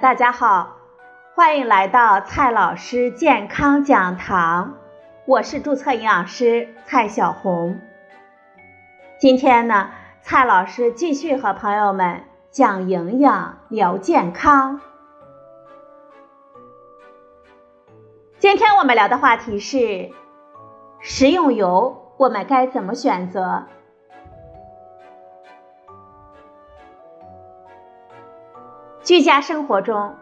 大家好，欢迎来到蔡老师健康讲堂，我是注册营养师蔡小红。今天呢，蔡老师继续和朋友们讲营养、聊健康。今天我们聊的话题是食用油，我们该怎么选择？居家生活中，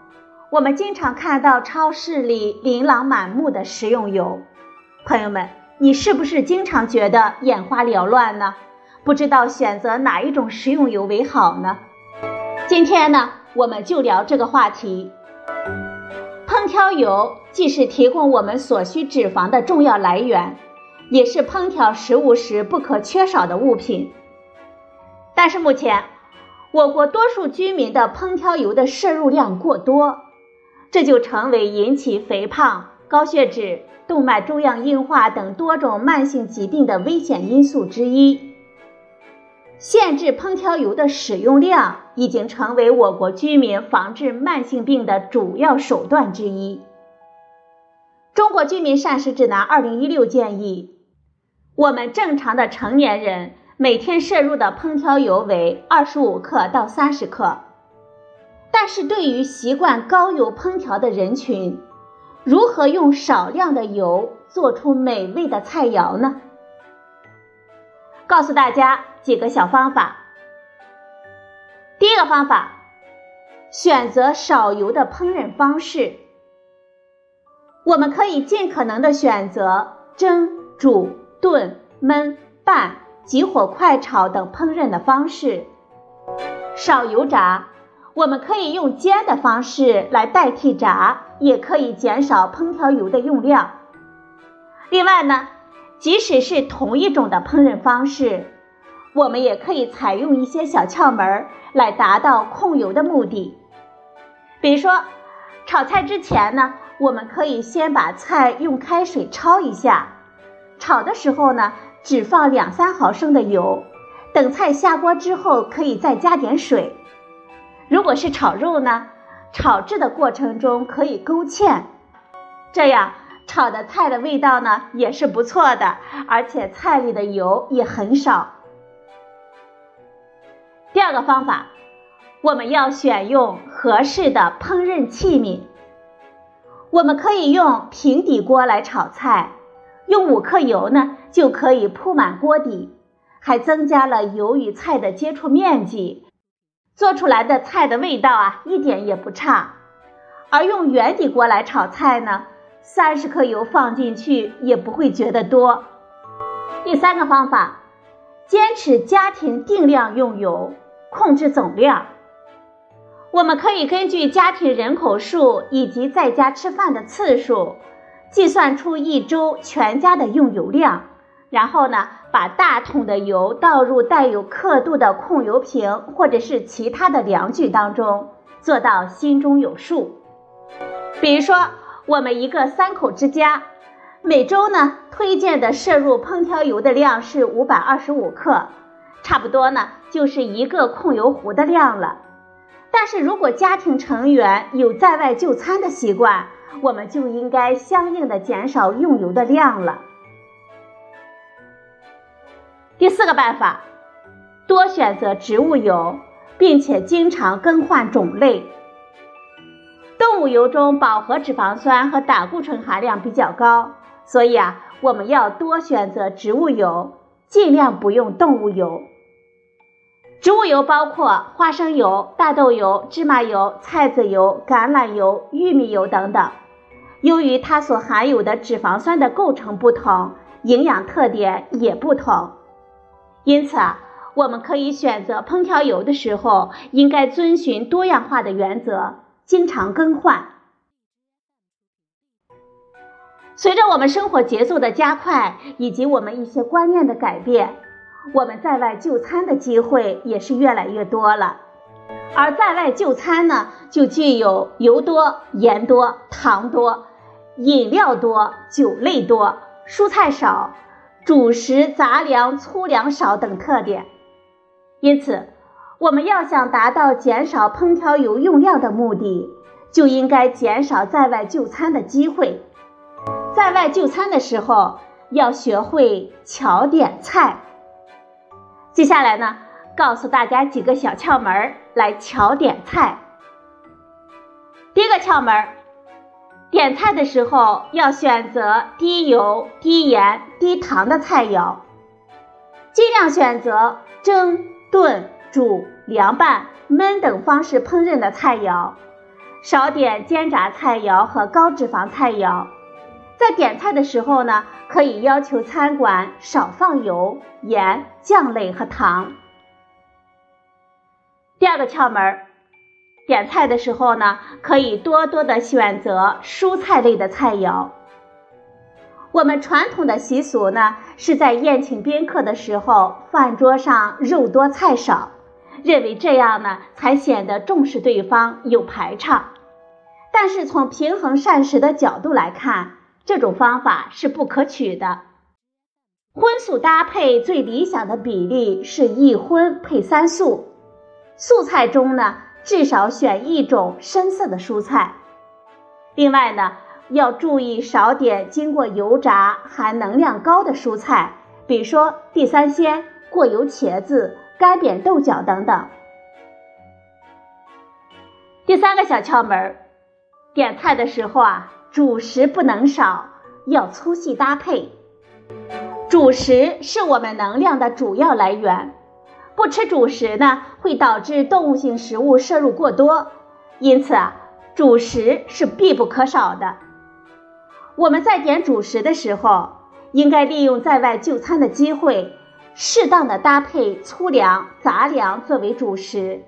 我们经常看到超市里琳琅满目的食用油。朋友们，你是不是经常觉得眼花缭乱呢？不知道选择哪一种食用油为好呢？今天呢，我们就聊这个话题。烹调油既是提供我们所需脂肪的重要来源，也是烹调食物时不可缺少的物品。但是目前，我国多数居民的烹调油的摄入量过多，这就成为引起肥胖、高血脂、动脉粥样硬化等多种慢性疾病的危险因素之一。限制烹调油的使用量已经成为我国居民防治慢性病的主要手段之一。中国居民膳食指南二零一六建议，我们正常的成年人。每天摄入的烹调油为二十五克到三十克，但是对于习惯高油烹调的人群，如何用少量的油做出美味的菜肴呢？告诉大家几个小方法。第一个方法，选择少油的烹饪方式。我们可以尽可能的选择蒸、煮、炖、焖、拌。急火快炒等烹饪的方式，少油炸，我们可以用煎的方式来代替炸，也可以减少烹调油的用量。另外呢，即使是同一种的烹饪方式，我们也可以采用一些小窍门来达到控油的目的。比如说，炒菜之前呢，我们可以先把菜用开水焯一下，炒的时候呢。只放两三毫升的油，等菜下锅之后，可以再加点水。如果是炒肉呢，炒制的过程中可以勾芡，这样炒的菜的味道呢也是不错的，而且菜里的油也很少。第二个方法，我们要选用合适的烹饪器皿，我们可以用平底锅来炒菜。用五克油呢，就可以铺满锅底，还增加了油与菜的接触面积，做出来的菜的味道啊一点也不差。而用圆底锅来炒菜呢，三十克油放进去也不会觉得多。第三个方法，坚持家庭定量用油，控制总量。我们可以根据家庭人口数以及在家吃饭的次数。计算出一周全家的用油量，然后呢，把大桶的油倒入带有刻度的控油瓶或者是其他的量具当中，做到心中有数。比如说，我们一个三口之家，每周呢推荐的摄入烹调油的量是五百二十五克，差不多呢就是一个控油壶的量了。但是如果家庭成员有在外就餐的习惯，我们就应该相应的减少用油的量了。第四个办法，多选择植物油，并且经常更换种类。动物油中饱和脂肪酸和胆固醇含量比较高，所以啊，我们要多选择植物油，尽量不用动物油。植物油包括花生油、大豆油、芝麻油、菜籽油、橄榄油、玉米油等等。由于它所含有的脂肪酸的构成不同，营养特点也不同，因此啊，我们可以选择烹调油的时候，应该遵循多样化的原则，经常更换。随着我们生活节奏的加快，以及我们一些观念的改变，我们在外就餐的机会也是越来越多了。而在外就餐呢，就具有油多、盐多、糖多。饮料多、酒类多、蔬菜少、主食杂粮粗粮少等特点，因此，我们要想达到减少烹调油用量的目的，就应该减少在外就餐的机会。在外就餐的时候，要学会巧点菜。接下来呢，告诉大家几个小窍门来巧点菜。第一个窍门，点菜的时候要选择低油、低盐、低糖的菜肴，尽量选择蒸、炖、煮、凉拌、焖等方式烹饪的菜肴。少点煎炸菜肴和高脂肪菜肴，在点菜的时候呢，可以要求餐馆少放油、盐、酱类和糖。第二个窍门，点菜的时候呢，可以多多的选择蔬菜类的菜肴。我们传统的习俗呢，是在宴请宾客的时候，饭桌上肉多菜少。认为这样呢，才显得重视对方，有排场。但是从平衡膳食的角度来看，这种方法是不可取的。荤素搭配最理想的比例是一荤配三素，素菜中呢，至少选一种深色的蔬菜。另外呢，要注意少点经过油炸、含能量高的蔬菜，比如说地三鲜、过油茄子。干煸豆角等等。第三个小窍门，点菜的时候啊，主食不能少，要粗细搭配。主食是我们能量的主要来源，不吃主食呢，会导致动物性食物摄入过多，因此啊，主食是必不可少的。我们在点主食的时候，应该利用在外就餐的机会。适当的搭配粗粮、杂粮作为主食，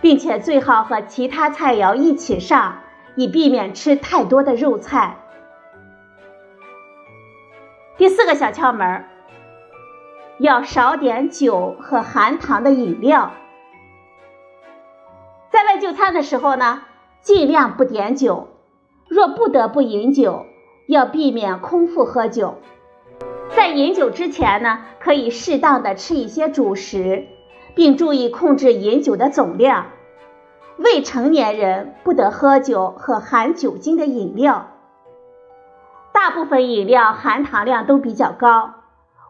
并且最好和其他菜肴一起上，以避免吃太多的肉菜。第四个小窍门，要少点酒和含糖的饮料。在外就餐的时候呢，尽量不点酒，若不得不饮酒，要避免空腹喝酒。在饮酒之前呢，可以适当的吃一些主食，并注意控制饮酒的总量。未成年人不得喝酒和含酒精的饮料。大部分饮料含糖量都比较高，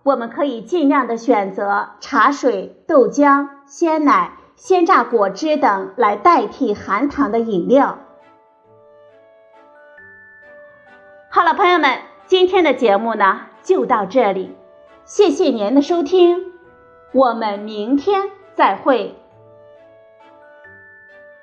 我们可以尽量的选择茶水、豆浆、鲜奶、鲜榨果汁等来代替含糖的饮料。好了，朋友们，今天的节目呢？就到这里，谢谢您的收听，我们明天再会。